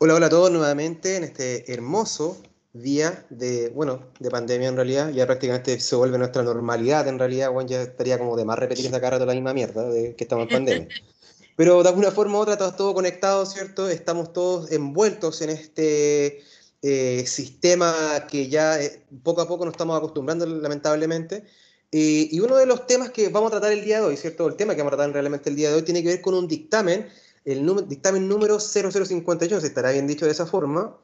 Hola, hola a todos nuevamente en este hermoso día de, bueno, de pandemia en realidad. Ya prácticamente se vuelve nuestra normalidad en realidad. Bueno, ya estaría como de más repetir esta cara de la misma mierda de que estamos en pandemia. Pero de alguna forma u otra estamos todos conectados, ¿cierto? Estamos todos envueltos en este eh, sistema que ya eh, poco a poco nos estamos acostumbrando lamentablemente. y uno de los temas que vamos a tratar el día de hoy, ¿cierto? El tema que vamos a tratar realmente el día de hoy tiene que ver con un dictamen el dictamen número 0051, se estará bien dicho de esa forma,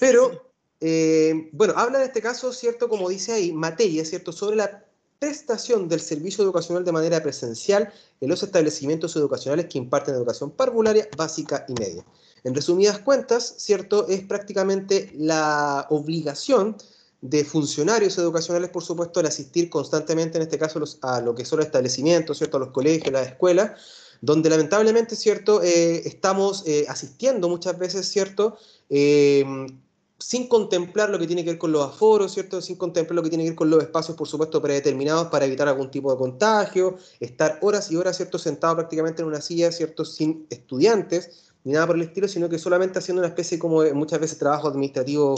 pero, eh, bueno, habla en este caso, ¿cierto? Como dice ahí, materia, ¿cierto? Sobre la prestación del servicio educacional de manera presencial en los establecimientos educacionales que imparten educación parvularia, básica y media. En resumidas cuentas, ¿cierto? Es prácticamente la obligación de funcionarios educacionales, por supuesto, de asistir constantemente, en este caso, a lo que son los establecimientos, ¿cierto? A los colegios, las escuelas, donde lamentablemente, ¿cierto? Eh, estamos eh, asistiendo muchas veces, ¿cierto? Sin contemplar lo que tiene que ver con los aforos, ¿cierto? Sin contemplar lo que tiene que ver con los espacios, por supuesto, predeterminados para evitar algún tipo de contagio, estar horas y horas, ¿cierto? Sentado prácticamente en una silla, ¿cierto? Sin estudiantes ni nada por el estilo, sino que solamente haciendo una especie como muchas veces trabajo administrativo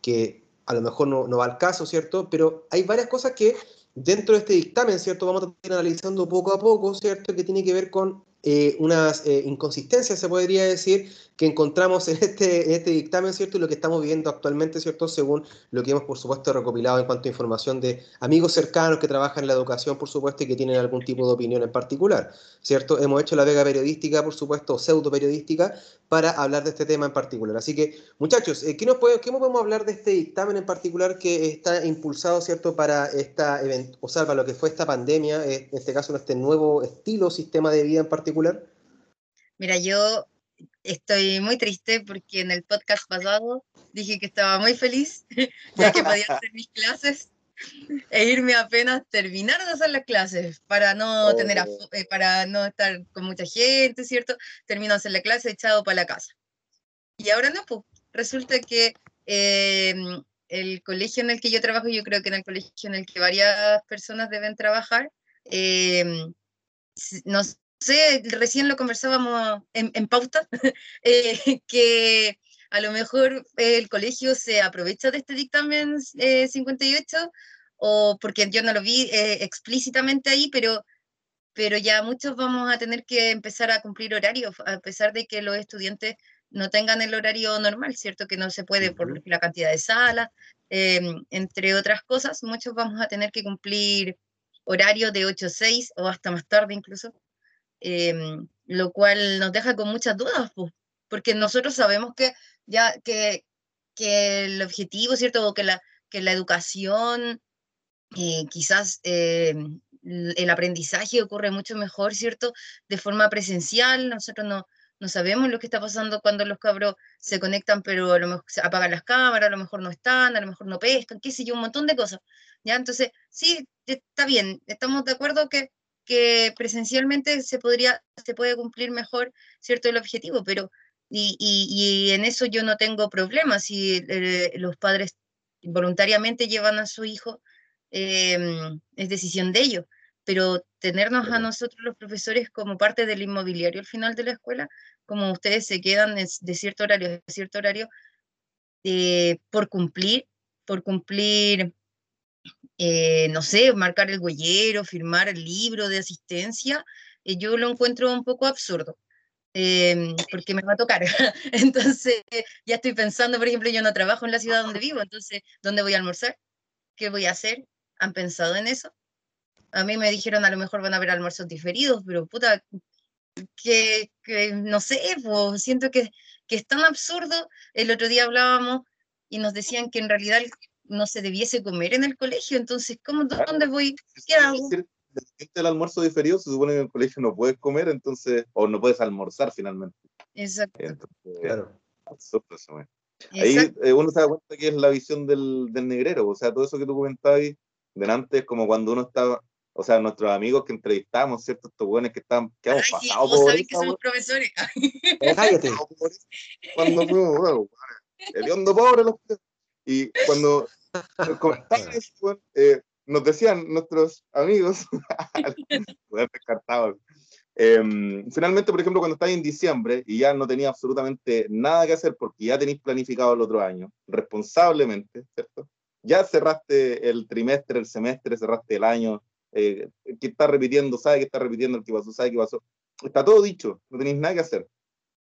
que a lo mejor no, no va al caso, ¿cierto? Pero hay varias cosas que dentro de este dictamen, ¿cierto? Vamos a ir analizando poco a poco, ¿cierto? Que tiene que ver con eh, unas eh, inconsistencias, se podría decir, que encontramos en este, en este dictamen, ¿cierto? Y lo que estamos viendo actualmente, ¿cierto? Según lo que hemos, por supuesto, recopilado en cuanto a información de amigos cercanos que trabajan en la educación, por supuesto, y que tienen algún tipo de opinión en particular, ¿cierto? Hemos hecho la vega periodística, por supuesto, pseudo periodística, para hablar de este tema en particular. Así que, muchachos, eh, ¿qué, nos puede, ¿qué podemos hablar de este dictamen en particular que está impulsado, ¿cierto?, para esta o sea, para lo que fue esta pandemia, en este caso, este nuevo estilo, sistema de vida en particular? Mira, yo estoy muy triste porque en el podcast pasado dije que estaba muy feliz, ya que podía hacer mis clases e irme apenas terminar de hacer las clases para no tener oh. eh, para no estar con mucha gente, ¿cierto? Termino de hacer la clase echado para la casa. Y ahora no, pues resulta que em, el colegio en el que yo trabajo, yo creo que en el colegio en el que varias personas deben trabajar, eh, nos sé, recién lo conversábamos en, pauta, eh, que a lo mejor el colegio se aprovecha de este dictamen 58, eh, o porque yo no lo vi eh, explícitamente ahí, pero, pero ya muchos vamos a tener que empezar a cumplir horarios, a pesar de que los estudiantes no tengan el horario normal, ¿cierto? Que no se puede por la cantidad de salas, em, entre otras cosas, muchos vamos a tener que cumplir horario de 8 a 6 o hasta más tarde incluso. Em, lo cual nos deja con muchas dudas, porque nosotros sabemos que ya que, que el objetivo, ¿cierto? O que la, que la educación, eh, quizás em, el aprendizaje ocurre mucho mejor, ¿cierto? De forma presencial, nosotros no, no sabemos lo que está pasando cuando los cabros se conectan, pero a lo mejor se apagan las cámaras, a lo mejor no están, a lo mejor no pescan, qué sé yo, un montón de cosas. ¿ya? Entonces, sí, está bien, estamos de acuerdo que que presencialmente se, podría, se puede cumplir mejor, ¿cierto?, el objetivo, pero, y, y, en eso yo no tengo problemas, si eh, los padres voluntariamente llevan a su hijo, em, es decisión de ellos, pero tenernos a nosotros los profesores como parte del inmobiliario al final de la escuela, como ustedes se quedan de cierto horario a cierto horario, eh, por cumplir, por cumplir eh, no sé, marcar el huellero, firmar el libro de asistencia, eh, yo lo encuentro un poco absurdo. Em, porque me va a tocar. entonces, ya estoy pensando, por ejemplo, yo no trabajo en la ciudad donde vivo, entonces, ¿dónde voy a almorzar? ¿Qué voy a hacer? ¿Han pensado en eso? A mí me dijeron, a lo mejor van a haber almuerzos diferidos, pero puta, que, no sé, pues, siento que, que es tan absurdo. El otro día hablábamos y nos decían que en realidad no se debiese comer en el colegio, entonces, ¿cómo, ¿dónde voy? ¿Qué hago? el almuerzo diferido, se supone que en el colegio no puedes comer, entonces, o no puedes almorzar finalmente. Exacto. claro. Ahí eh, uno se da cuenta que es la visión del, del, negrero, o sea, todo eso que tú comentabas delante es como cuando uno está o sea, nuestros amigos que entrevistamos, ¿cierto? Estos buenos que están, que hemos sí, pasado vos por que somos profesores. Cállate. cuando fuimos, bueno, hediondo pobre los y cuando weón, eh, nos decían nuestros amigos, descartados, em, finalmente, por ejemplo, cuando estáis en diciembre y ya no tenía absolutamente nada que hacer porque ya tenéis planificado el otro año, responsablemente, ¿cierto? Ya cerraste el trimestre, el semestre, cerraste el año, eh, que está repitiendo, sabe que está repitiendo el que pasó, sabe que pasó. Está todo dicho, no tenéis nada que hacer,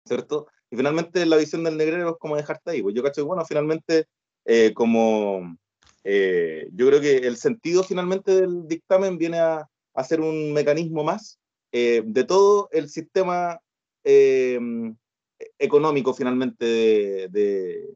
¿cierto? Y finalmente la visión del negrero es como dejarte ahí. Pues yo cacho bueno, finalmente, eh, como eh, yo creo que el sentido finalmente del dictamen viene a, a ser un mecanismo más eh, de todo el sistema eh, económico finalmente de, de,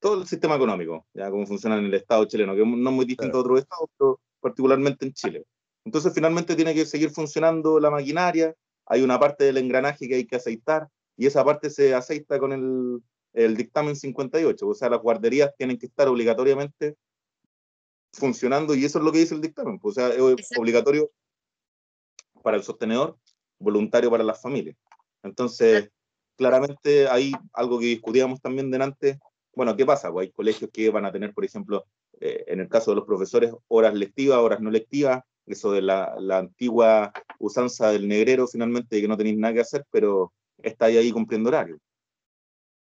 todo el sistema económico, ya cómo funciona en el Estado chileno, que no es muy distinto a otros estados, pero particularmente en Chile. Entonces finalmente tiene que seguir funcionando la maquinaria, hay una parte del engranaje que hay que aceitar, y esa parte se aceita con el, el dictamen 58, o sea, las guarderías tienen que estar obligatoriamente funcionando y eso es lo que dice el dictamen, pues, o sea, es Exacto. obligatorio para el sostenedor, voluntario para las familias. Entonces, claramente hay algo que discutíamos también delante, bueno, ¿qué pasa? Pues hay colegios que van a tener, por ejemplo, eh, en el caso de los profesores, horas lectivas, horas no lectivas, eso de la, la antigua usanza del negrero, finalmente, de que no tenéis nada que hacer, pero estáis ahí cumpliendo horario.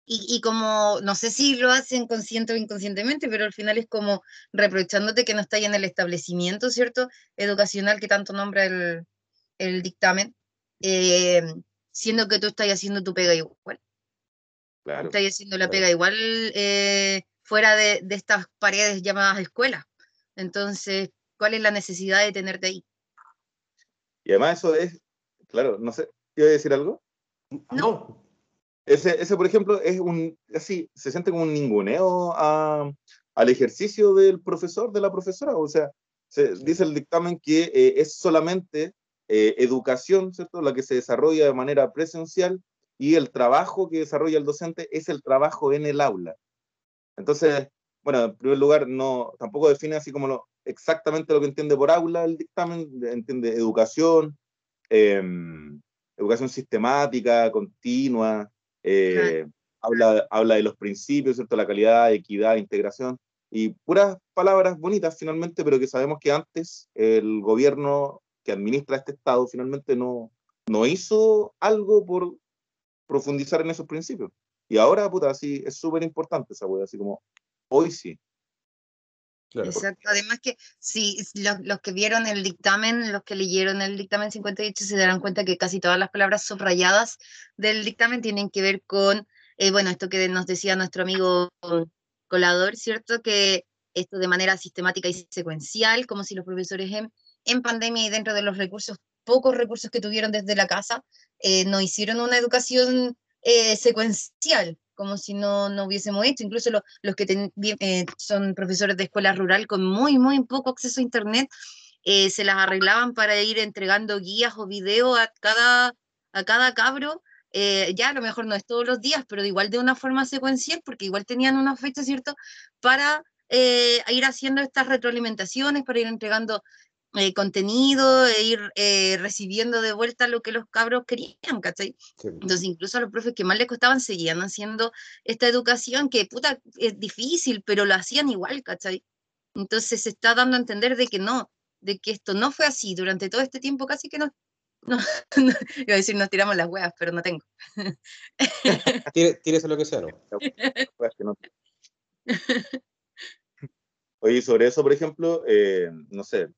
Y, y como, no sé si lo hacen consciente o inconscientemente, pero al final es como reprochándote que no estás en el establecimiento, ¿cierto? Educacional que tanto nombra el, el dictamen, eh, siendo que tú estás haciendo tu pega igual. Claro. Estás haciendo la claro. pega igual eh, fuera de, de estas paredes llamadas escuela. Entonces, ¿cuál es la necesidad de tenerte ahí? Y además eso es, claro, no sé, ¿iba a decir algo? No. Ese, ese, por ejemplo, es un, así, se siente como un ninguneo a, al ejercicio del profesor, de la profesora. O sea, se, dice el dictamen que eh, es solamente eh, educación, ¿cierto? La que se desarrolla de manera presencial y el trabajo que desarrolla el docente es el trabajo en el aula. Entonces, bueno, en primer lugar, no, tampoco define así como lo, exactamente lo que entiende por aula el dictamen, entiende educación, eh, educación sistemática, continua, eh, habla, habla de los principios, ¿cierto? La calidad, equidad, integración, y puras palabras bonitas finalmente, pero que sabemos que antes el gobierno que administra este Estado finalmente no, no hizo algo por profundizar en esos principios. Y ahora, puta, así es súper importante esa wea, así como hoy sí. Exacto. Además que si los, los, que vieron el dictamen, los que leyeron el dictamen 58 se darán cuenta que casi todas las palabras subrayadas del dictamen tienen que ver con, eh, bueno, esto que nos decía nuestro amigo Colador, ¿cierto? Que esto de manera sistemática y secuencial, como si los profesores en, en pandemia y dentro de los recursos, pocos recursos que tuvieron desde la casa, eh, no hicieron una educación eh, secuencial, como si no, no hubiésemos hecho, incluso lo, los que eh, son profesores de escuela rural con muy, muy poco acceso a Internet, eh, se las arreglaban para ir entregando guías o videos a cada, a cada cabro, eh, ya a lo mejor no es todos los días, pero igual de una forma secuencial, porque igual tenían una fecha, ¿cierto?, para ir haciendo estas retroalimentaciones, para ir entregando eh, contenido e ir eh, recibiendo de vuelta lo que los cabros querían, ¿cachai? Sí. Entonces, incluso a los profes que más les costaban seguían haciendo esta educación que, puta, es difícil, pero lo hacían igual, ¿cachai? Entonces se está dando a entender de que no, de que esto no fue así durante todo este tiempo, casi que no. No, no iba a decir nos tiramos las huevas, pero no tengo. Tírese lo que sea, ¿no? Oye, sobre eso, por ejemplo, eh, no sé,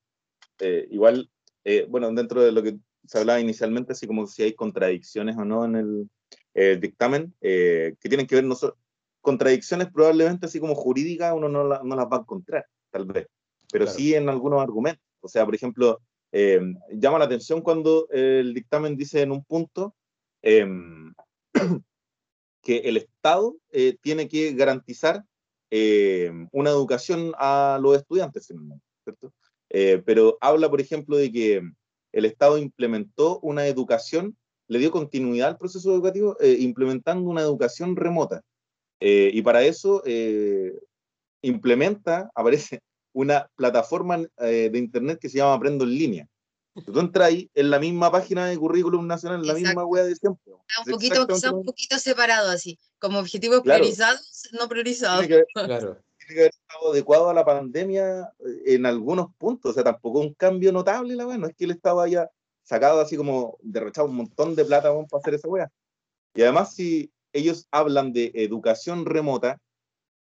eh, igual, eh, bueno, dentro de lo que se hablaba inicialmente, así como si hay contradicciones o no en el, el dictamen, eh, que tienen que ver, no so, contradicciones probablemente así como jurídicas uno no, la, no, las va a encontrar, tal vez, pero claro. sí en algunos argumentos. O sea, por ejemplo, eh, llama la atención cuando el dictamen dice en un punto em, que el Estado eh, tiene que garantizar una educación a los estudiantes, ¿cierto? Eh, pero habla, por ejemplo, de que el Estado implementó una educación, le dio continuidad al proceso educativo, eh, implementando una educación remota. Eh, y para eso implementa, aparece una plataforma de Internet que se llama Aprendo en línea. Tú entras ahí en la misma página de currículum nacional, en la misma web de siempre. Un poquito, un poquito separado así, como objetivos priorizados, no priorizados. claro tiene que haber estado adecuado a la pandemia eh, en algunos puntos, o sea, tampoco un cambio notable, la no es que el Estado haya sacado así como derrochado un montón de plata para hacer esa weá. Y además, si ellos hablan de educación remota,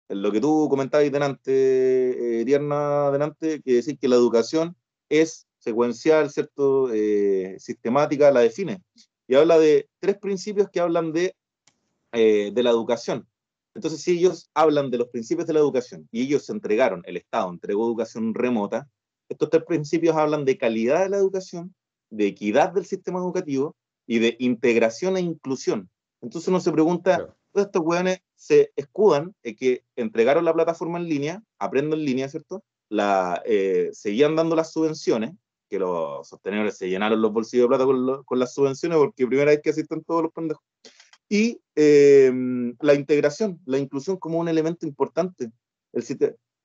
lo que tú comentabas delante, eh, Tierna, delante, que decir que la educación es secuencial, ¿cierto? Eh, sistemática, la define. Y habla de tres principios que hablan de, eh, de la educación. Entonces, si ellos hablan de los principios de la educación y ellos se entregaron, el Estado entregó educación remota, estos tres principios hablan de calidad de la educación, de equidad del sistema educativo y de integración e inclusión. Entonces uno se pregunta, todos estos hueones se escudan en que entregaron la plataforma en línea, aprendo en línea, ¿cierto? La, eh, seguían dando las subvenciones, que los sostenedores se llenaron los bolsillos de plata con, con las subvenciones porque primera vez que asisten todos los pendejos y em, la integración, la inclusión como un elemento importante. El,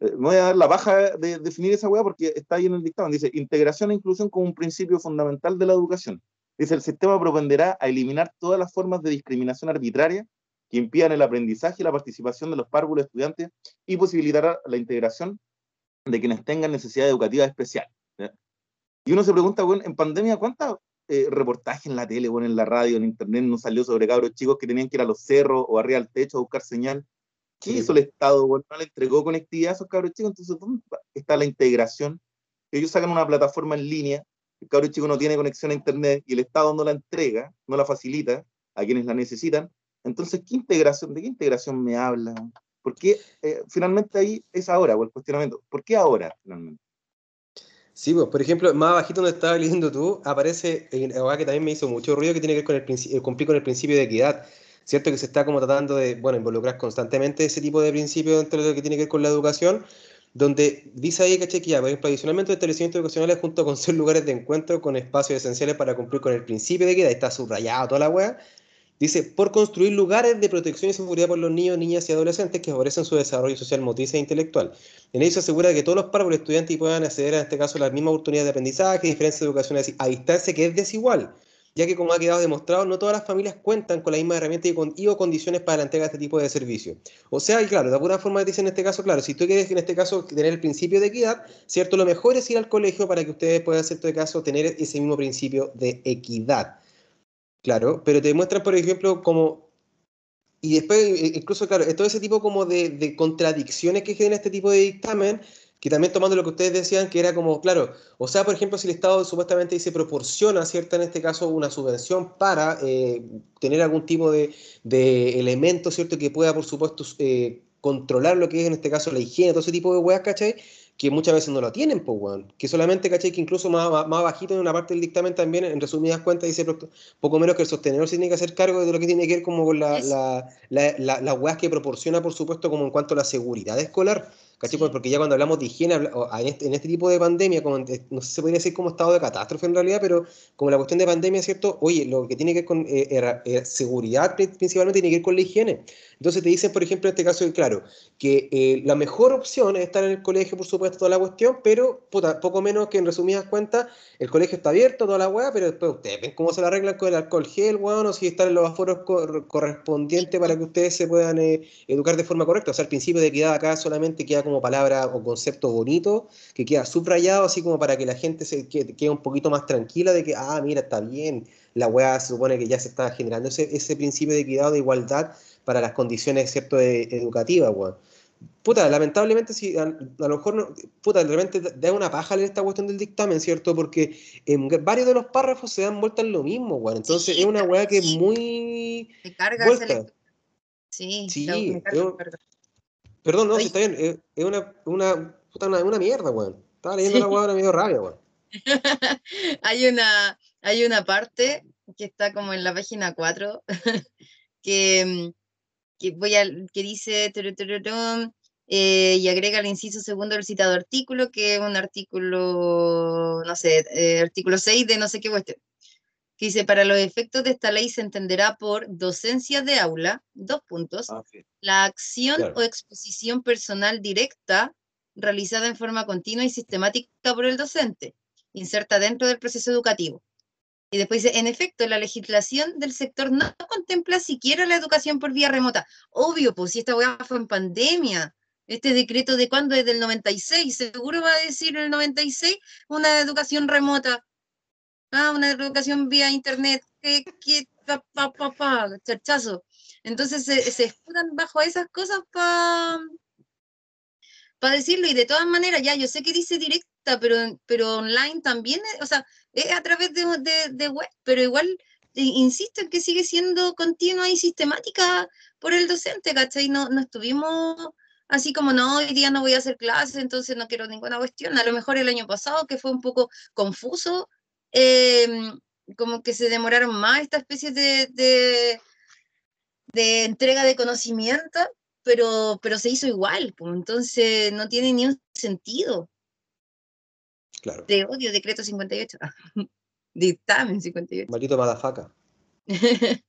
eh, me voy a dar la baja de, definir esa hueá porque está ahí en el dictamen. Dice, integración e inclusión como un principio fundamental de la educación. Dice, el sistema propenderá a eliminar todas las formas de discriminación arbitraria que impidan el aprendizaje y la participación de los párvulos estudiantes y posibilitará la integración de quienes tengan necesidad educativa especial. Y uno se pregunta, bueno, en pandemia, ¿cuántas eh, reportaje en la tele, bueno, en la radio, en internet, nos salió sobre cabros chicos que tenían que ir a los cerros o arriba al techo a buscar señal. ¿Qué hizo el Estado? Bueno, no le entregó conectividad a esos cabros chicos, entonces ¿dónde está la integración? Ellos sacan una plataforma en línea, el cabro chico no tiene conexión a internet y el Estado no la entrega, no la facilita a quienes la necesitan. Entonces, ¿qué integración? ¿De qué integración me habla? ¿Por qué eh, finalmente ahí es ahora, o el cuestionamiento? ¿Por qué ahora finalmente? Sí, pues, por ejemplo, más abajito donde estaba leyendo tú, aparece algo que también me hizo mucho ruido, que tiene que ver con el eh, cumplir con el principio de equidad. ¿Cierto? Que se está como tratando de, bueno, involucrar constantemente ese tipo de principios dentro de lo que tiene que ver con la educación, donde dice ahí. Que ya, por ejemplo, adicionalmente establecimientos educacionales junto con ser lugares de encuentro con espacios esenciales para cumplir con el principio de equidad, está subrayado toda la wea, Dice, por construir lugares de protección y seguridad por los niños, niñas y adolescentes que favorecen su desarrollo social, motriz e intelectual. En ello se asegura que todos los párvulos estudiantes puedan acceder, en este caso, a las mismas oportunidades de aprendizaje, diferencias de educación a distancia, que es desigual, ya que, como ha quedado demostrado, no todas las familias cuentan con la misma herramienta y, o condiciones para la entrega de este tipo de servicios. O sea, y claro, de alguna forma dice en este caso, claro, si tú quieres en este caso tener el principio de equidad, ¿cierto? Lo mejor es ir al colegio para que ustedes puedan, en este caso, tener ese mismo principio de equidad. Claro, pero te demuestran, por ejemplo, como y después, eh, incluso, claro, todo ese tipo como de, contradicciones que genera este tipo de dictamen, que también tomando lo que ustedes decían, que era como, claro, o sea, por ejemplo, si el Estado supuestamente dice proporciona, ¿cierta? En este caso, una subvención para eh, tener algún tipo de, de, elemento, ¿cierto? Que pueda, por supuesto, eh, controlar lo que es, en este caso, la higiene, todo ese tipo de weas, ¿cachai? Que muchas veces no lo tienen, pues, weón. Que solamente, ¿cachai? Que incluso más, más, bajito en una parte del dictamen también, en resumidas cuentas, dice poco menos que el sostenedor se tiene que hacer cargo de lo que tiene que ver como con la, la, la, las weas que proporciona, por supuesto, como en cuanto a la seguridad escolar. ¿Cachai? Porque ya cuando hablamos de higiene, en este, en este tipo de pandemia, como, no sé si se podría decir como estado de catástrofe en realidad, pero como la cuestión de pandemia, ¿cierto? Oye, lo que tiene que ver con eh, eh, seguridad principalmente tiene que ver con la higiene. Entonces te dicen, por ejemplo, en este caso, claro, que eh, la mejor opción es estar en el colegio, por supuesto, toda la cuestión, pero poco menos que en resumidas cuentas, el colegio está abierto, toda la weá, pero después ustedes ven cómo se la arreglan con el alcohol gel, weón, o si están en los aforos correspondientes para que ustedes se puedan educar de forma correcta. O sea, el principio de equidad acá solamente queda como palabra o concepto bonito, que queda subrayado así como para que la gente se quede, un poquito más tranquila de que, ah, mira, está bien, la weá se supone que ya se está generando ese, ese principio de equidad, de igualdad para las condiciones, ¿cierto?, educativas, weón. Puta, lamentablemente, si a, lo mejor, no, puta, de repente da una paja leer esta cuestión del dictamen, ¿cierto? Porque en varios de los párrafos se dan vueltas en lo mismo, weón. Entonces es una weá que es muy. Se carga vuelta. Sí, sí. Perdón, no, si está bien. Es, una, una, puta, una, mierda, weón. Estaba leyendo la weá, ahora medio rabia, weón. hay, una, hay una parte que está como en la página 4 que, que, voy a, que dice eh, y agrega el inciso segundo del citado artículo, que es un artículo, no sé, eh, artículo 6 de no sé qué cuestión que dice, para los efectos de esta ley se entenderá por docencia de aula, dos puntos, ah, la acción o exposición personal directa realizada en forma continua y sistemática por el docente, inserta dentro del proceso educativo. Y después dice, en efecto, la legislación del sector no contempla siquiera la educación por vía remota. Obvio, pues si esta weá fue en pandemia, este decreto de cuándo es del 96, seguro va a decir el 96 una educación remota, ah, una educación vía internet, que, que pa, pa, pa, pa, chachazo. Entonces se, se escudan bajo esas cosas para para decirlo y de todas maneras, ya yo sé que dice directa, pero, pero online también, o sea, es a través de, de, de web, pero igual eh, insisto en que sigue siendo continua y sistemática por el docente, ¿cachai? No, no estuvimos así como, no, hoy día no voy a hacer clases, entonces no quiero ninguna cuestión. A lo mejor el año pasado, que fue un poco confuso, em, como que se demoraron más esta especie de, de, de entrega de conocimiento, pero, pero se hizo igual, pues, entonces no tiene ni un sentido. Claro. De odio, decreto 58. Dictamen 58. Maldito madafaca.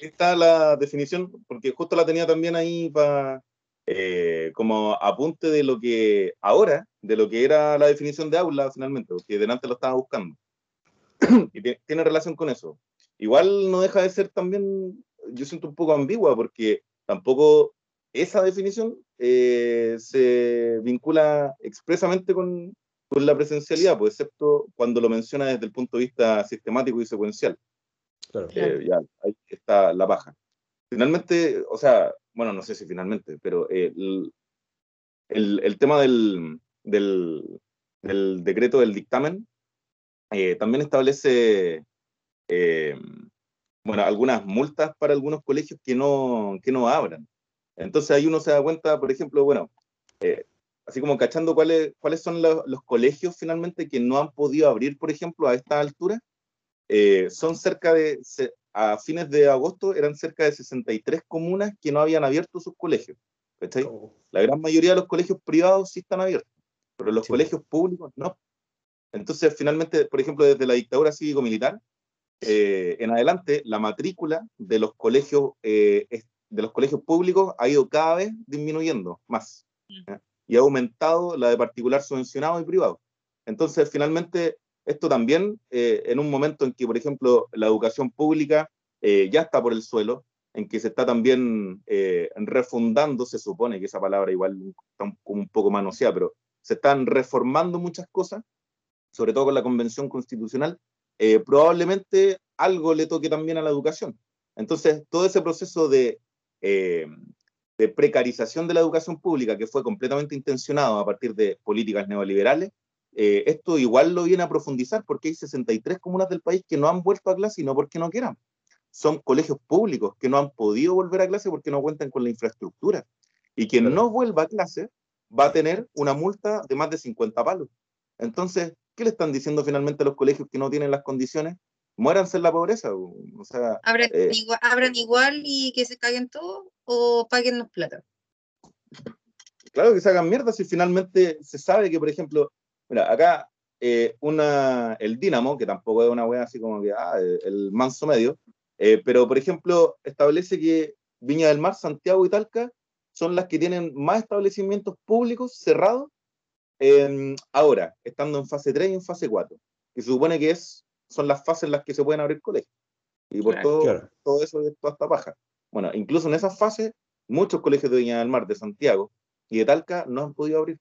Está la definición, porque justo la tenía también ahí para como apunte de lo que ahora, de lo que era la definición de aula finalmente, porque delante lo estaba buscando. y tiene, relación con eso. Igual no deja de ser también, yo siento un poco ambigua, porque tampoco esa definición eh, se vincula expresamente con, con, la presencialidad, pues, excepto cuando lo menciona desde el punto de vista sistemático y secuencial. Claro. Eh, ya, ahí está la paja. Finalmente, o sea, bueno, no sé si finalmente, pero eh, el, el, el, tema del, del, del, decreto del dictamen eh, también establece eh, bueno, algunas multas para algunos colegios que no, que no abran. Entonces ahí uno se da cuenta, por ejemplo, bueno, eh, así como cachando cuáles, cuáles son los, los, colegios finalmente que no han podido abrir, por ejemplo, a esta altura, eh, son cerca de, a fines de agosto eran cerca de 63 comunas que no habían abierto sus colegios. ¿cachai? Oh. La gran mayoría de los colegios privados sí están abiertos, pero los sí. colegios públicos no. Entonces, finalmente, por ejemplo, desde la dictadura cívico-militar, eh, en adelante, la matrícula de los colegios eh, de los colegios públicos ha ido cada vez disminuyendo más ¿eh? y ha aumentado la de particular subvencionado y privado. Entonces, finalmente, esto también, eh, en un momento en que, por ejemplo, la educación pública eh, ya está por el suelo, en que se está también eh, refundando, se supone que esa palabra igual está un, un poco manoseada, pero se están reformando muchas cosas, sobre todo con la Convención Constitucional, probablemente algo le toque también a la educación. Entonces, todo ese proceso de eh, de precarización de la educación pública que fue completamente intencionado a partir de políticas neoliberales, eh, esto igual lo viene a profundizar porque hay 63 comunas del país que no han vuelto a clase y no porque no quieran. Son colegios públicos que no han podido volver a clase porque no cuentan con la infraestructura. Y quien no vuelva a clase va a tener una multa de más de 50 palos. Entonces, ¿qué le están diciendo finalmente a los colegios que no tienen las condiciones? muéranse en la pobreza. O sea, ¿Abran, eh, igual, ¿Abran, igual, y que se caguen todos o paguen los plata? Claro que se hagan mierda si finalmente se sabe que, por ejemplo, mira, acá eh, una, el Dínamo, que tampoco es una wea así como que ah, el manso medio, eh, pero por ejemplo establece que Viña del Mar, Santiago y Talca son las que tienen más establecimientos públicos cerrados eh, ahora, estando en fase 3 y en fase 4, que se supone que es son las fases en las que se pueden abrir colegios. Y por claro, todo, claro. todo eso, toda esta paja. Bueno, incluso en esas fases, muchos colegios de Viña del Mar, de Santiago y de Talca no han podido abrir.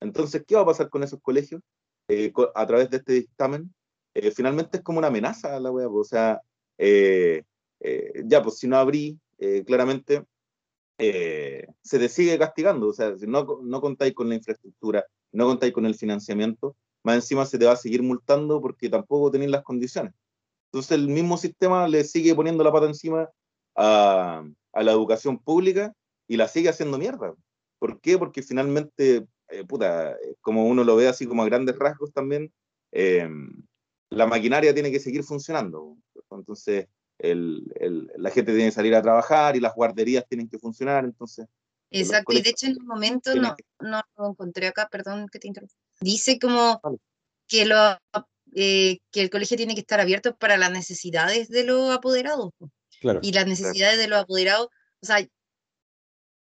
Entonces, ¿qué va a pasar con esos colegios eh, a través de este dictamen? Eh, finalmente es como una amenaza a la web. O sea, eh, ya, pues si no abrí, claramente se te sigue castigando. O sea, si no, no contáis con la infraestructura, no contáis con el financiamiento, más encima se te va a seguir multando porque tampoco tenéis las condiciones. Entonces el mismo sistema le sigue poniendo la pata encima a, la educación pública y la sigue haciendo mierda. ¿Por qué? Porque finalmente, eh, puta, como uno lo ve así como a grandes rasgos también, eh, la maquinaria tiene que seguir funcionando. Entonces, la gente tiene que salir a trabajar y las guarderías tienen que funcionar, entonces... Exacto, y de hecho en un momento no, no lo encontré acá, perdón que te interrumpa. Dice como que, lo, eh, que el colegio tiene que estar abierto para las necesidades de los apoderados. Claro. Y las necesidades claro. de los apoderados, o sea,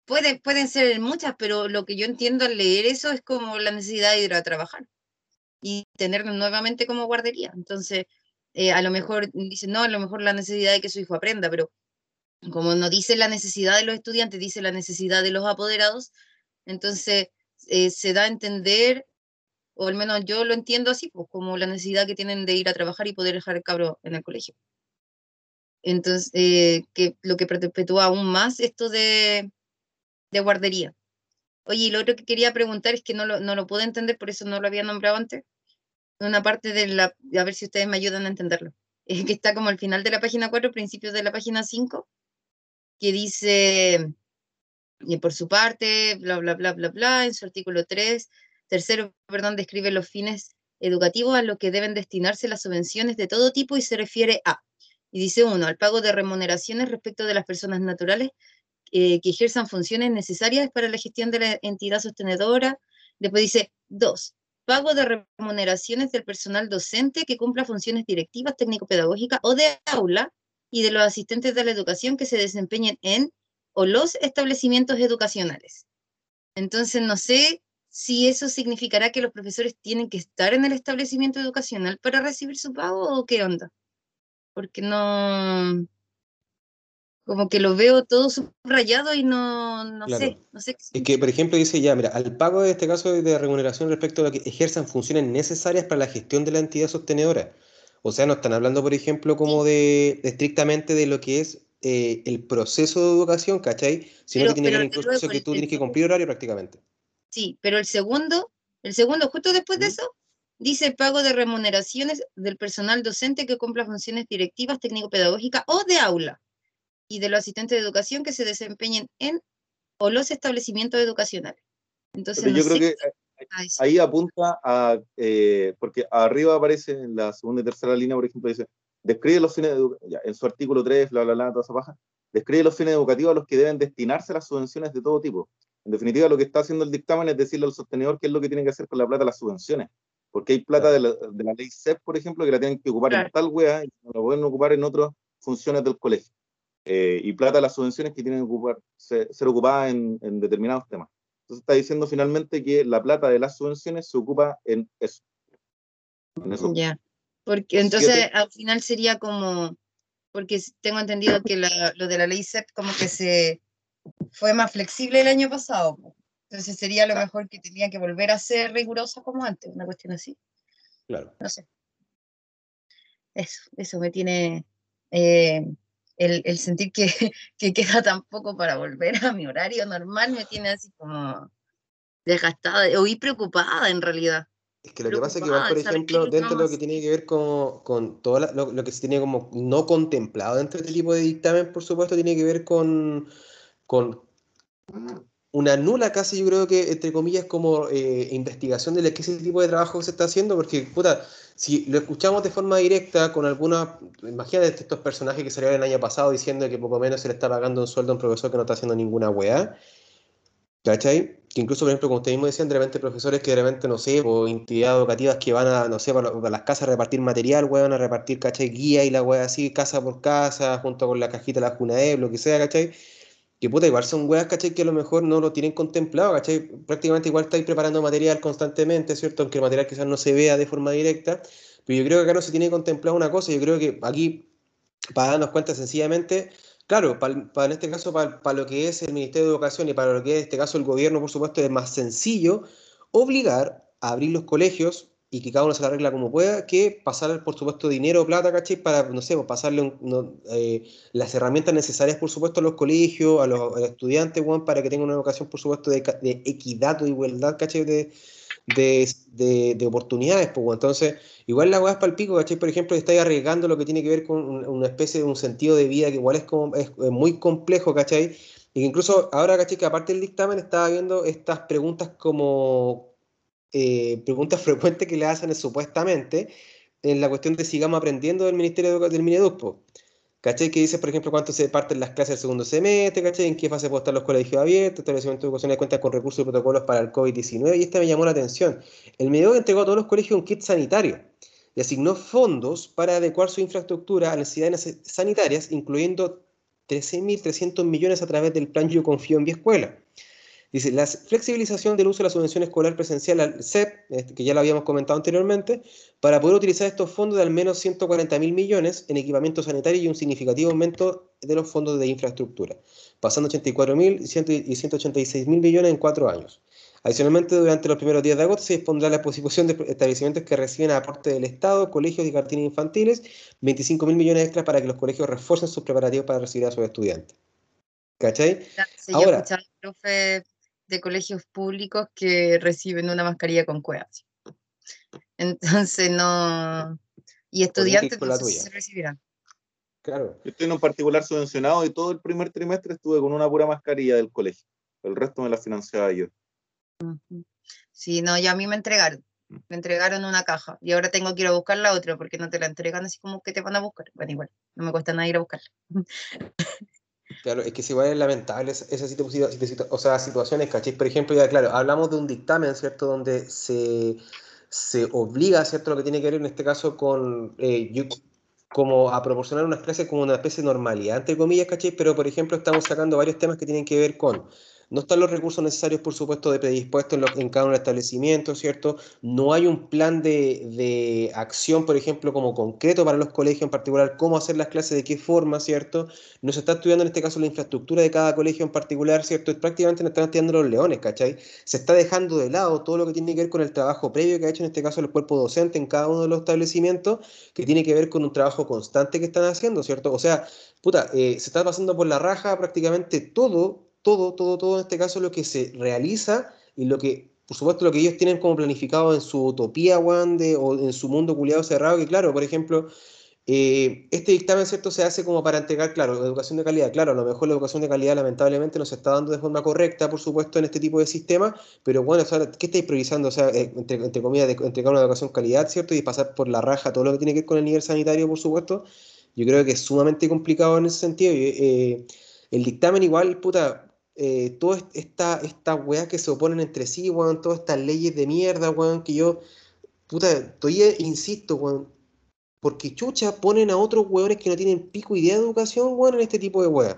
pueden, pueden ser muchas, pero lo que yo entiendo al leer eso es como la necesidad de ir a trabajar. y tenerlo nuevamente como guardería. Entonces, eh, a lo mejor dice, no, a lo mejor la necesidad de que su hijo aprenda, pero como no dice la necesidad de los estudiantes, dice la necesidad de los apoderados, entonces eh, se da a entender, o al menos yo lo entiendo así, pues como la necesidad que tienen de ir a trabajar y poder dejar el cabro en el colegio. Entonces, eh, que lo que perpetúa aún más esto de, de guardería. Oye, y lo otro que quería preguntar es que no lo, no lo puedo entender, por eso no lo había nombrado antes. Una parte de la, a ver si ustedes me ayudan a entenderlo. Es que está como al final de la página 4, principios de la página 5, que dice, y por su parte, bla, bla, bla, bla, bla, en su artículo 3, tercero, perdón, describe los fines educativos a los que deben destinarse las subvenciones de todo tipo y se refiere a y dice uno, al pago de remuneraciones respecto de las personas naturales eh, que ejerzan funciones necesarias para la gestión de la entidad sostenedora. Después dice dos, pago de remuneraciones del personal docente que cumpla funciones directivas, técnico-pedagógicas o de aula y de los asistentes de la educación que se desempeñen en o los establecimientos educacionales. Entonces, no sé si eso significará que los profesores tienen que estar en el establecimiento educacional para recibir su pago o qué onda porque no, como que lo veo todo subrayado y no, no sé, no sé. Es que, por ejemplo, dice ya, mira, al pago de este caso de remuneración respecto a lo que ejerzan funciones necesarias para la gestión de la entidad sostenedora. O sea, no están hablando, por ejemplo, como de, estrictamente de lo que es eh, el proceso de educación, ¿cachai? Sino que tiene que ver incluso que tú tienes que cumplir horario prácticamente. Sí, pero el segundo, el segundo, justo después de eso, dice pago de remuneraciones del personal docente que cumpla funciones directivas, técnico-pedagógicas o de aula y de los asistentes de educación que se desempeñen en o los establecimientos educacionales. Entonces, yo creo que ahí apunta a, eh, porque arriba aparece en la segunda y tercera línea, por ejemplo, dice, describe los fines, ya, en su artículo 3, bla, bla, bla, toda esa paja, describe los fines educativos a los que deben destinarse las subvenciones de todo tipo. En definitiva, lo que está haciendo el dictamen es decirle al sostenedor qué es lo que tiene que hacer con la plata las subvenciones porque hay plata de, la, de, la, ley CEP, por ejemplo, que la tienen que ocupar en tal wea y no la pueden ocupar en otras funciones del colegio. Eh, y plata de las subvenciones que tienen que ocupar, ser, ocupadas en, en, determinados temas. Entonces está diciendo finalmente que la plata de las subvenciones se ocupa en eso. ya, porque entonces al final sería como, porque tengo entendido que la, lo de la ley CEP como que se fue más flexible el año pasado. Entonces sería lo mejor que tenía que volver a ser rigurosa como antes, una cuestión así. Claro. No sé. Eso, eso me tiene eh, el, el, sentir que, que, queda tan poco para volver a mi horario normal, me tiene así como desgastada o y preocupada en realidad. Es que lo que pasa es que, igual, por ejemplo, dentro de lo que tiene que ver con, con todo lo, lo, que se tiene como no contemplado dentro de este tipo de dictamen, por supuesto, tiene que ver con, con una nula casi, yo creo que, entre comillas, como eh, investigación de qué ese tipo de trabajo se está haciendo, porque, puta, si lo escuchamos de forma directa con algunas, imagínate estos personajes que salieron el año pasado diciendo que poco menos se le está pagando un sueldo a un profesor que no está haciendo ninguna weá, ¿cachai? Que incluso, por ejemplo, como ustedes mismos decían, de repente profesores que de repente, no sé, o entidades educativas que van a, no sé, para, las casas a repartir material, weón, a repartir, ¿cachai? Guía y la weá así, casa por casa, junto con la cajita de la Junaeb, lo que sea, ¿cachai? Que puta, igual son weas, ¿cachai? Que a lo mejor no lo tienen contemplado, ¿cachai? Prácticamente igual estáis preparando material constantemente, ¿cierto? Aunque el material quizás no se vea de forma directa, pero yo creo que acá no se tiene contemplado una cosa, yo creo que aquí, para darnos cuenta sencillamente, claro, para, en este caso, para, para, lo que es el Ministerio de Educación y para lo que es en este caso el gobierno, por supuesto, es más sencillo obligar a abrir los colegios y que cada uno se la arregla como pueda, que pasar, por supuesto, dinero o plata, ¿cachai? Para, no sé, pues, pasarle eh, las herramientas necesarias, por supuesto, a los colegios, a los, estudiantes, bueno, para que tengan una educación, por supuesto, de, equidad o igualdad, ¿cachai? De, de, de, oportunidades, pues. Entonces, igual la weá es para pico, ¿cachai? Por ejemplo, estáis arriesgando lo que tiene que ver con una especie de un sentido de vida que igual es, como, es, muy complejo, ¿cachai? Y incluso ahora, ¿cachai? Que aparte del dictamen estaba viendo estas preguntas como eh, preguntas frecuentes que le hacen supuestamente en la cuestión de sigamos aprendiendo del Ministerio de del Mineduc. ¿Cachai? Que dice, por ejemplo, cuánto se parten las clases del segundo semestre, ¿cachai? En qué fase pueden estar los colegios abiertos, establecimiento de educación de cuenta con recursos y protocolos para el COVID-19. Y esta me llamó la atención. El Mineduc entregó a todos los colegios un kit sanitario y asignó fondos para adecuar su infraestructura a necesidades sanitarias, incluyendo 13.300 millones a través del plan Yo Confío en mi escuela. Dice, la flexibilización del uso de la subvención escolar presencial al CEP, este, que ya lo habíamos comentado anteriormente, para poder utilizar estos fondos de al menos 140 mil millones en equipamiento sanitario y un significativo aumento de los fondos de infraestructura, pasando 84 mil y 186 mil millones en cuatro años. Adicionalmente, durante los primeros días de agosto se dispondrá la posición de establecimientos que reciben aporte del Estado, colegios y cartines infantiles, 25 mil millones extras para que los colegios refuercen sus preparativos para recibir a sus estudiantes. ¿Cachai? Ahora, de colegios públicos que reciben una mascarilla con cuevas. Entonces no... Y estudiantes no se recibirán. Claro. Yo estoy en un particular subvencionado y todo el primer trimestre estuve con una pura mascarilla del colegio. El resto me la financiaba yo. Sí, no, ya a mí me entregaron. Mm. Me entregaron una caja y ahora tengo que ir a buscar la otra porque no te la entregan así como que te van a buscar. Bueno, igual, no me cuesta nada ir a buscarla. Claro, es que si igual es lamentable esa situación, o sea, situaciones, ¿cachai? Por ejemplo, ya claro, hablamos de un dictamen, ¿cierto? Donde se, se obliga, ¿cierto? Lo que tiene que ver en este caso con, eh, como a proporcionar una especie, como una especie de normalidad, entre comillas, ¿cachai? Pero, por ejemplo, estamos sacando varios temas que tienen que ver con no están los recursos necesarios, por supuesto, de predispuestos en, en cada uno de los establecimientos, ¿cierto? No hay un plan de, acción, por ejemplo, como concreto para los colegios en particular, cómo hacer las clases, de qué forma, ¿cierto? No se está estudiando en este caso la infraestructura de cada colegio en particular, ¿cierto? Prácticamente no están estudiando los leones, ¿cachai? Se está dejando de lado todo lo que tiene que ver con el trabajo previo que ha hecho en este caso el cuerpo docente en cada uno de los establecimientos, que tiene que ver con un trabajo constante que están haciendo, ¿cierto? O sea, puta, eh, se está pasando por la raja prácticamente todo todo, todo, todo en este caso lo que se realiza y lo que, por supuesto, lo que ellos tienen como planificado en su utopía, Juan, o en su mundo culiado cerrado, que claro, por ejemplo, eh, este dictamen, ¿cierto?, se hace como para entregar, claro, educación de calidad. Claro, a lo mejor la educación de calidad lamentablemente no se está dando de forma correcta, por supuesto, en este tipo de sistemas, pero bueno, ¿qué estáis priorizando? O sea, eh, entre, entre comillas, entregar una educación calidad, ¿cierto? Y pasar por la raja todo lo que tiene que ver con el nivel sanitario, por supuesto. Yo creo que es sumamente complicado en ese sentido. Eh, el dictamen igual, puta, eh, todas estas esta weas que se oponen entre sí, weón, todas estas leyes de mierda, weón, que yo, puta, todavía insisto, weón, porque chucha ponen a otros weones que no tienen pico idea de educación, weón, en este tipo de weas.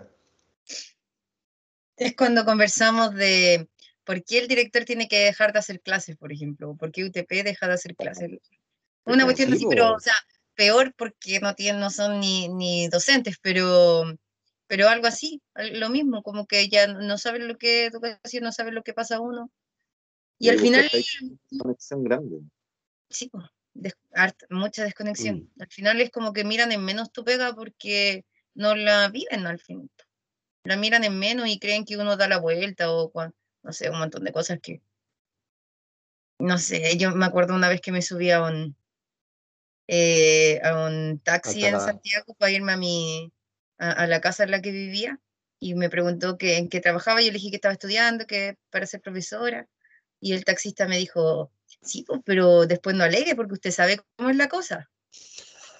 Es cuando conversamos de por qué el director tiene que dejar de hacer clases, por ejemplo, por qué UTP deja de hacer clases. Una cuestión así, pero, o sea, peor porque no tienen, no son ni, ni docentes, pero pero algo así, lo mismo, como que ya no saben lo que es educación, no saben lo que pasa a uno. Y, al final... Conexión grande. Sí, mucha desconexión. Mm. Al final es como que miran en menos tu pega porque no la viven al final. La miran en menos y creen que uno da la vuelta o no sé, un montón de cosas que... No sé, yo me acuerdo una vez que me subí a un, eh, a un taxi en Santiago para irme a mi, a, la casa en la que vivía y me preguntó que, en qué trabajaba. Yo le dije que estaba estudiando, que para ser profesora. Y el taxista me dijo, sí, pues, pero después no alegue porque usted sabe cómo es la cosa.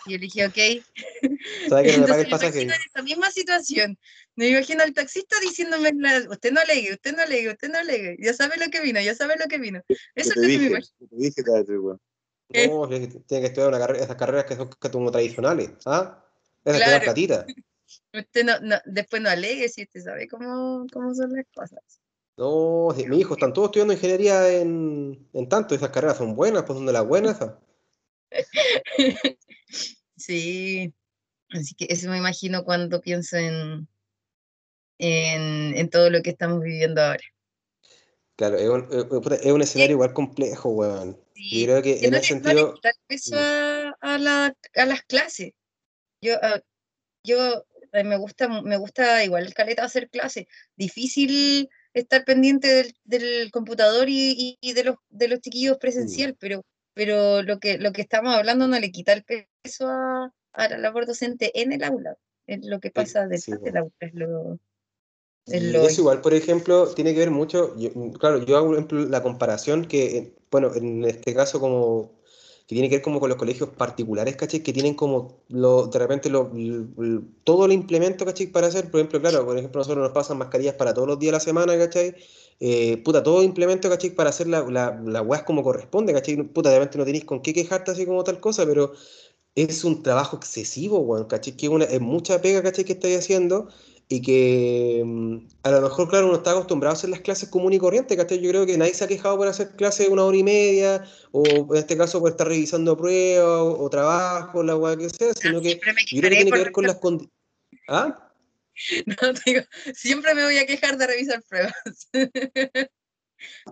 Y yo le dije, ok. Entonces, me imagino en esa misma situación. Me imagino al taxista diciéndome, usted no alegue, usted no alegue, usted no alegue. Ya sabe lo que vino, ya sabe lo que vino. Eso es lo que me imagino. Te dije, No, tiene que estudiar una carrera, esas carreras que son como tradicionales, ¿ah? Esa claro. catita. Usted no, después no alegue si usted sabe cómo, cómo son las cosas. No, mi hijo están todos estudiando ingeniería en, en tanto, esas carreras son buenas, pues son de las buenas. sí, así que eso me imagino cuando pienso en, en, en todo lo que estamos viviendo ahora. Claro, es un, es un escenario igual complejo, weón. y creo que, en ese sentido. eso mm. a, la, a, las clases. Yo, ah, yo me gusta, me gusta igual el caleta hacer clase. Difícil estar pendiente del, computador y, de, los, de los chiquillos presencial, pero, pero lo, que, lo que estamos hablando no le quita el peso a, la labor docente en el aula. Es lo que pasa detrás del aula. Es lo, es igual, por ejemplo, tiene que ver mucho, claro, yo hago la comparación que, eh, bueno, en este caso como que tiene que ver como con los colegios particulares, ¿cachai? Que tienen como lo, de repente lo, todo el implemento, ¿cachai? Para hacer, por ejemplo, claro, por ejemplo, nosotros nos pasan mascarillas para todos los días de la semana, ¿cachai? Eh, puta, todo implemento, ¿cachai? Para hacer la, la, la como corresponde, ¿cachai? Puta, de repente no tenéis con qué quejarte así como tal cosa, pero es un trabajo excesivo, weón, ¿cachai? Que una, es mucha pega, ¿cachai? Que estáis haciendo y que mm, a lo mejor, claro, uno está acostumbrado a hacer las clases comunes y corrientes, ¿cachai? Yo creo que nadie se ha quejado por hacer clases una hora y media, o en este caso por estar revisando pruebas o, trabajo, la weá que sea, sino que yo creo que tiene que ver con las condiciones. ¿Ah? No, digo, siempre me voy a quejar de revisar pruebas.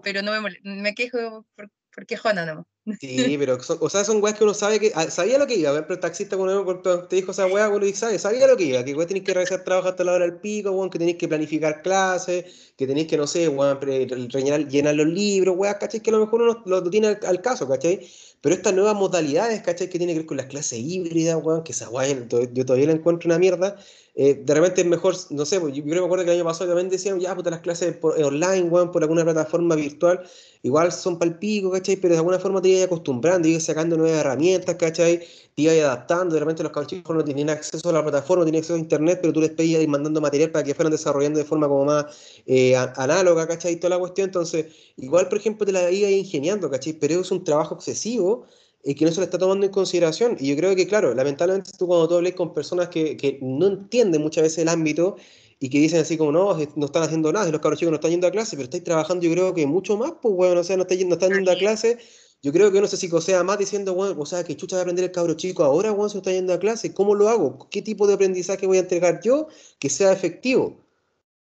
Pero no me, me quejo por, por quejona no. Sí, pero o sea, son weas que uno sabe que. Ah, sabía lo que iba, pero el taxista cuando te dijo esa wea, uno dice, sabía lo que iba, que tenéis que realizar trabajo hasta la hora del pico, que tenéis que planificar clases, que tenéis que, no sé, rellenar, llenar los libros, weas, ¿cachai? Que a lo mejor uno lo, tiene al, caso, ¿cachai? Pero estas nuevas modalidades, ¿cachai? Que tiene que ver con las clases híbridas, weón, que esa wea yo todavía la encuentro una mierda. Eh, de repente es mejor, no sé, pues, yo, me acuerdo que el año pasado también decían, ya, puta, las clases por, eh, online, weón, por alguna plataforma virtual, igual son palpico, ¿cachai? Pero de alguna forma te ibas acostumbrando, ibas sacando nuevas herramientas, ¿cachai? Te ibas adaptando, de repente los cabros no tenían acceso a la plataforma, no tenían acceso a internet, pero tú les pedías ir mandando material para que fueran desarrollando de forma como más eh, análoga, ¿cachai? Toda la cuestión, entonces, igual, por ejemplo, te la ibas ingeniando, ¿cachai? Pero es un trabajo excesivo y que no se le está tomando en consideración. Y yo creo que, claro, lamentablemente tú cuando tú hablas con personas que, que, no entienden muchas veces el ámbito y que dicen así como, no, no están haciendo nada, los cabros chicos no están yendo a clase, pero estáis trabajando yo creo que mucho más, pues, bueno, o sea, no, no están yendo a clase. Yo creo que no sé si sea más diciendo, bueno, o sea, que chucha de aprender el cabro chico ahora, bueno, se está yendo a clase, ¿cómo lo hago? ¿Qué tipo de aprendizaje voy a entregar yo que sea efectivo?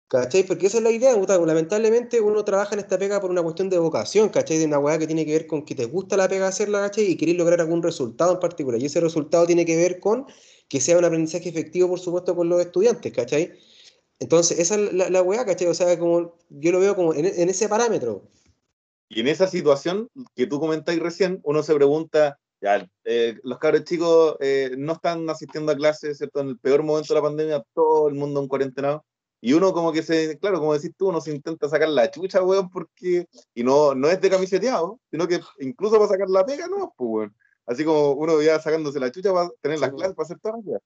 ¿Cachai? Porque esa es la idea, lamentablemente uno trabaja en esta pega por una cuestión de vocación, ¿cachai? De una weá que tiene que ver con que te gusta la pega hacerla, ¿cachai? Y querer lograr algún resultado en particular. Y ese resultado tiene que ver con que sea un aprendizaje efectivo, por supuesto, con los estudiantes, ¿cachai? Entonces, esa es la, la weá, ¿cachai? O sea, como yo lo veo como en, ese parámetro. Y en esa situación que tú comentáis recién, uno se pregunta, ya, eh, los cabros chicos eh, no están asistiendo a clases, ¿cierto? En el peor momento de la pandemia, todo el mundo en cuarentena y uno como que se, claro, como decís tú, uno se intenta sacar la chucha, weón, porque, y no, no es de camiseteado, sino que incluso para sacar la pega, no, pues, weón. Así como uno ya sacándose la chucha para tener las clases, para hacer todas las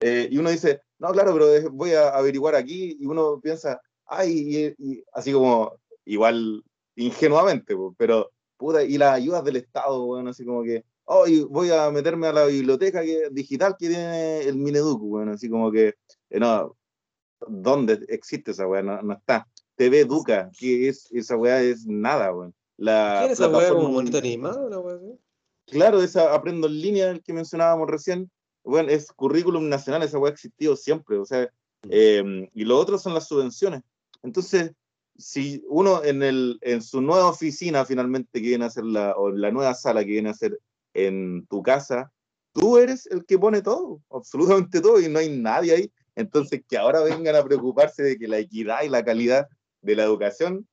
eh, y uno dice, no, claro, pero voy a averiguar aquí, y uno piensa, ay, y, así como, igual, ingenuamente, pues, pero, puta, y las ayudas del Estado, weón, así como que, oh, voy a meterme a la biblioteca digital que tiene el Mineduc, weón, así como que, eh, no, ¿Dónde existe esa weá? No, está. TV Educa, que es esa weá es nada, weón. La ¿Qué es esa weá como weá, Claro, esa aprendo en línea el que mencionábamos recién. Bueno, es currículum nacional, esa weá ha existido siempre, o sea, em, y lo otro son las subvenciones. Entonces, si uno en, el, en su nueva oficina finalmente que viene a hacer la, o la nueva sala que viene a hacer en tu casa, tú eres el que pone todo, absolutamente todo, y no hay nadie ahí entonces, que ahora vengan a preocuparse de que la equidad y la calidad de la educación,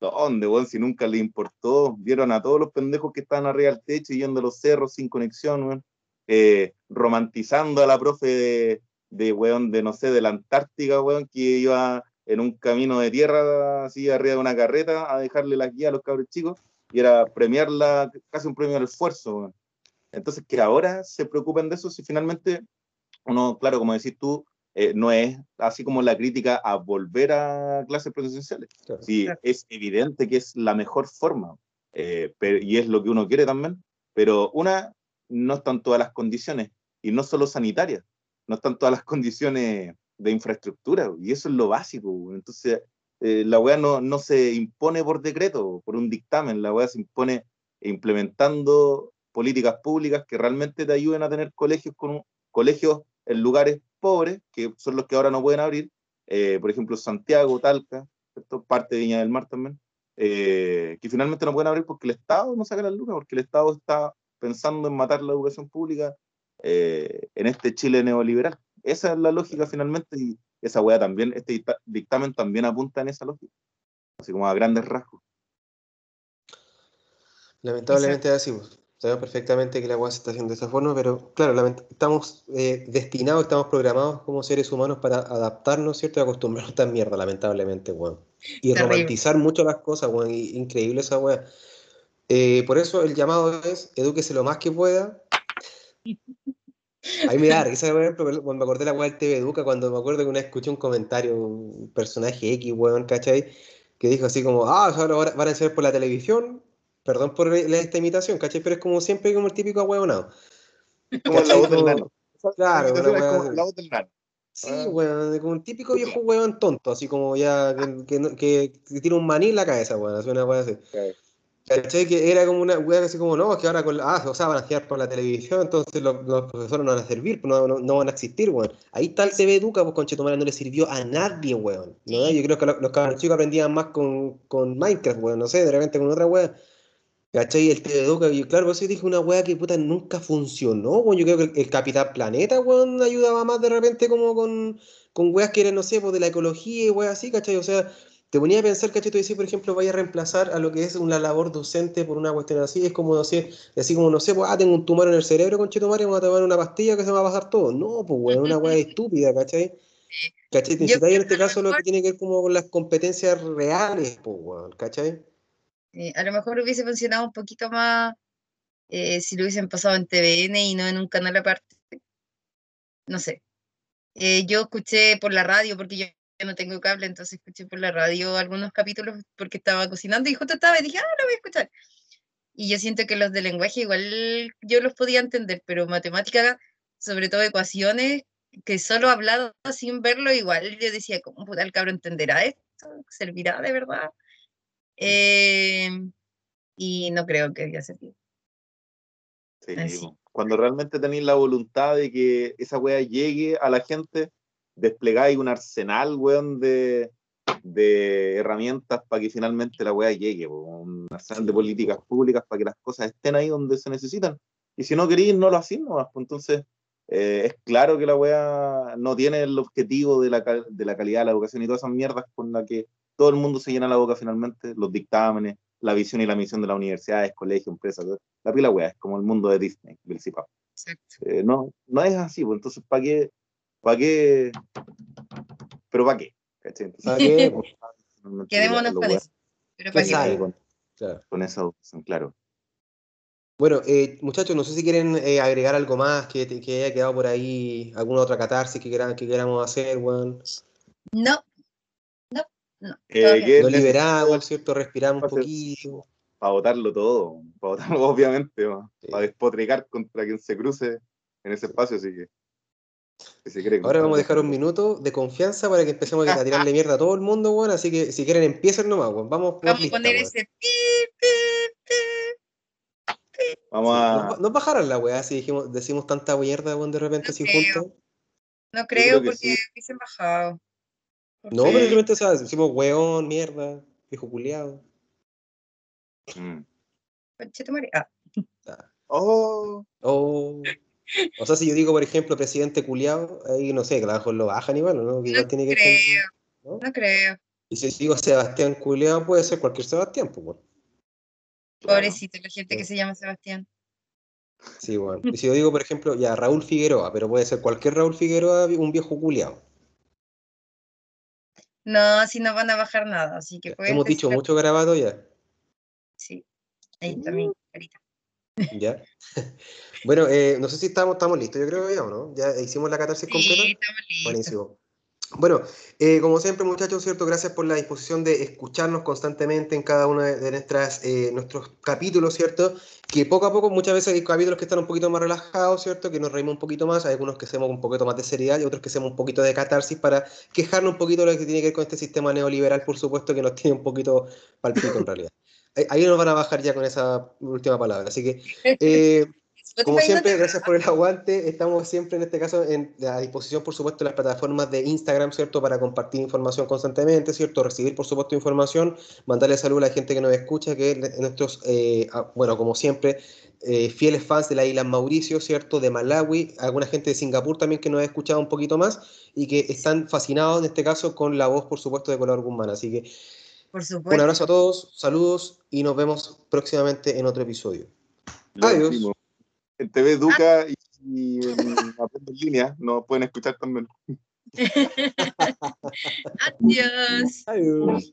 ¿dónde, weón? Si nunca le importó, vieron a todos los pendejos que estaban arriba del techo yendo a los cerros sin conexión, weón, eh, romantizando a la profe de, de, weón, de no sé, de la Antártica, weón, que iba en un camino de tierra, así arriba de una carreta, a dejarle la guía a los cabros chicos, y era premiarla, casi un premio al esfuerzo. Entonces, que ahora se preocupen de eso, si finalmente uno, claro, como decís tú, eh, no es así como la crítica a volver a clases presenciales. Sí, es evidente que es la mejor forma eh, y es lo que uno quiere también, pero una, no están todas las condiciones y no solo sanitarias, no están todas las condiciones de infraestructura y eso es lo básico. Entonces, eh, la wea no, no se impone por decreto, por un dictamen, la wea se impone implementando políticas públicas que realmente te ayuden a tener colegios con colegios en lugares pobres, que son los que ahora no pueden abrir, eh, por ejemplo Santiago, Talca, parte de Viña del Mar también, eh, que finalmente no pueden abrir porque el Estado no saca las lucas, porque el Estado está pensando en matar la educación pública eh, en este Chile neoliberal. Esa es la lógica finalmente y esa weá también, este dictamen también apunta en esa lógica, así como a grandes rasgos. Lamentablemente decimos. Sabemos perfectamente que la agua se está haciendo de esa forma, pero claro, estamos eh, destinados, estamos programados como seres humanos para adaptarnos, ¿cierto? Y acostumbrarnos a esta mierda, lamentablemente, weón. Y romantizar mucho las cosas, weón. Increíble esa weá. Eh, por eso el llamado es, edúquese lo más que pueda. Ahí me da risa, weón, cuando me acordé de la weá del TV Educa, cuando me acuerdo que una vez escuché un comentario, un personaje X, weón, ¿cachai? Que dijo así como, ah, ahora van a enseñar por la televisión, Perdón por esta imitación, ¿cachai? Pero es como siempre como el típico ahueonado. Como la voz del nano. Claro, la voz del nano. Sí, weón, como un típico viejo weón tonto, así como ya que, que, no- que- que tiene un maní en la cabeza, weón, así una weá así. Claro. ¿Cachai? Que era como una weá así como, no, es que ahora con la, ah, o sea, van a girar por la televisión, entonces los, los profesores no van a servir, no, no, no van a existir, weón. Ahí está el TV Educa, pues conchetumare no le sirvió a nadie, weón. ¿no? Yo creo que lo- los cabros chicos aprendían más con, con Minecraft, weón, no sé, de repente con otra weá. ¿Cachai? El TV Educa, y claro, por eso dije una weá que puta nunca funcionó, weón. Yo creo que el, el Capitán Planeta, weón, ayudaba más de repente como con, con weas que eran, no sé, pues de la ecología y weas así, ¿cachai? O sea, te ponía a pensar, ¿cachai? Tú decís, por ejemplo, vaya a reemplazar a lo que es una labor docente por una cuestión así, es como, no sé, así como, no sé, pues, ah, tengo un tumor en el cerebro, conchetumare, vamos a tomar una pastilla que se me va a pasar todo. No, pues, weón, una wea estúpida, ¿cachai? ¿Cachai? Te en este lo caso lo que tiene que ver como con las competencias reales, pues, weón, ¿cachai? Eh, a lo mejor hubiese funcionado un poquito más eh, si lo hubiesen pasado en TVN y no en un canal aparte. No sé. Eh, yo escuché por la radio, porque yo no tengo cable, entonces escuché por la radio algunos capítulos porque estaba cocinando y justo estaba y dije, ah, lo voy a escuchar. Y yo siento que los de lenguaje igual yo los podía entender, pero matemática, sobre todo ecuaciones, que solo hablado sin verlo, igual yo decía, ¿cómo puta el cabro entenderá esto? ¿Servirá de verdad? Eh, y no creo que haya servido. Sí, Así. Cuando realmente tenéis la voluntad de que esa weá llegue a la gente, desplegáis un arsenal, weón, de, de herramientas para que finalmente la weá llegue, po. un arsenal de políticas públicas para que las cosas estén ahí donde se necesitan. Y si no queréis, no lo nomás, pues entonces eh, es claro que la weá no tiene el objetivo de la, de la calidad de la educación y todas esas mierdas con la que todo el mundo se llena la boca finalmente, los dictámenes, la visión y la misión de las universidades, colegios, empresas, la pila weá, es como el mundo de Disney, principal. Eh, no, no es así, pues entonces, ¿para qué? ¿Para qué? ¿Pero para qué? ¿Cachai? ¿Para qué? Pues, Quedémonos con eso. Pero ¿Qué para qué. sabe? con, Claro. con esa educación, claro. Bueno, eh, muchachos, no sé si quieren eh, agregar algo más que, que haya quedado por ahí, alguna otra catarsis que, queramos hacer, weón. No, no, no. Eh, todo bien. ¿qué- Nos necesario- liberamos, ¿cierto? Respiramos un poquito. Para votarlo todo, para votarlo obviamente, Sí. para despotricar contra quien se cruce en ese espacio, así que, Ahora vamos a dejar un minuto de confianza para que empecemos a tirarle mierda a todo el mundo, weón. Así que si quieren empiecen nomás, weón. Vamos Vamos a poner weón. ese pi, pi, pi. Vamos Sí, a... Nos, nos bajaron la weá si dijimos, decimos tanta mierda, weón, de repente No así creo. juntos. No creo creo que porque sí. hubiesen bajado. No, Sí. pero de repente, o sea, decimos weón, mierda, viejo culiado. Mm. Conchetumare. Ah, Oh, Oh. O sea, si yo digo, por ejemplo, presidente culiado, ahí no sé, que lo bajan igual, ¿no? Igual no tiene que creo, ¿no? no creo. Y si digo Sebastián culiado, puede ser cualquier Sebastián, pues. Pobrecito, la gente que se llama Sebastián. Sí, bueno. Y si yo digo, por ejemplo, ya Raúl Figueroa, pero puede ser cualquier Raúl Figueroa, un viejo culiado. No, así no van a bajar nada, así que puedes Hemos dicho mucho grabado ya. Sí, ahí mi carita. ¿Ya? bueno, eh, no sé si estamos, estamos listos, yo creo que ya, ¿o no? Ya hicimos la catarsis completa. Sí, estamos listos. Buenísimo. Bueno, eh, como siempre, muchachos, ¿cierto? Gracias por la disposición de escucharnos constantemente en cada uno de, de nuestras, eh, nuestros capítulos, ¿cierto? Que poco a poco, muchas veces hay capítulos que están un poquito más relajados, ¿cierto? Que nos reímos un poquito más, hay algunos que hacemos un poquito más de seriedad y otros que hacemos un poquito de catarsis para quejarnos un poquito de lo que tiene que ver con este sistema neoliberal, por supuesto, que nos tiene un poquito palpito en realidad. Ahí- nos van a bajar ya con esa última palabra. Así que, eh, como siempre, gracias por el aguante. Estamos siempre en este caso en, a disposición, por supuesto, de las plataformas de Instagram, ¿cierto? Para compartir información constantemente, ¿cierto? Recibir, por supuesto, información, mandarle salud a la gente que nos escucha, que es nuestros, eh, bueno, como siempre, eh, fieles fans de la isla Mauricio, ¿cierto? De Malawi, alguna gente de Singapur también que nos ha escuchado un poquito más y que están fascinados, en este caso, con la voz, por supuesto, de Color Guzmán. Así que un abrazo a todos, saludos y nos vemos próximamente en otro episodio. Adiós. Decimos. Pues. En TV Educa ah. y, y en Línea nos pueden escuchar también. Adiós. Adiós.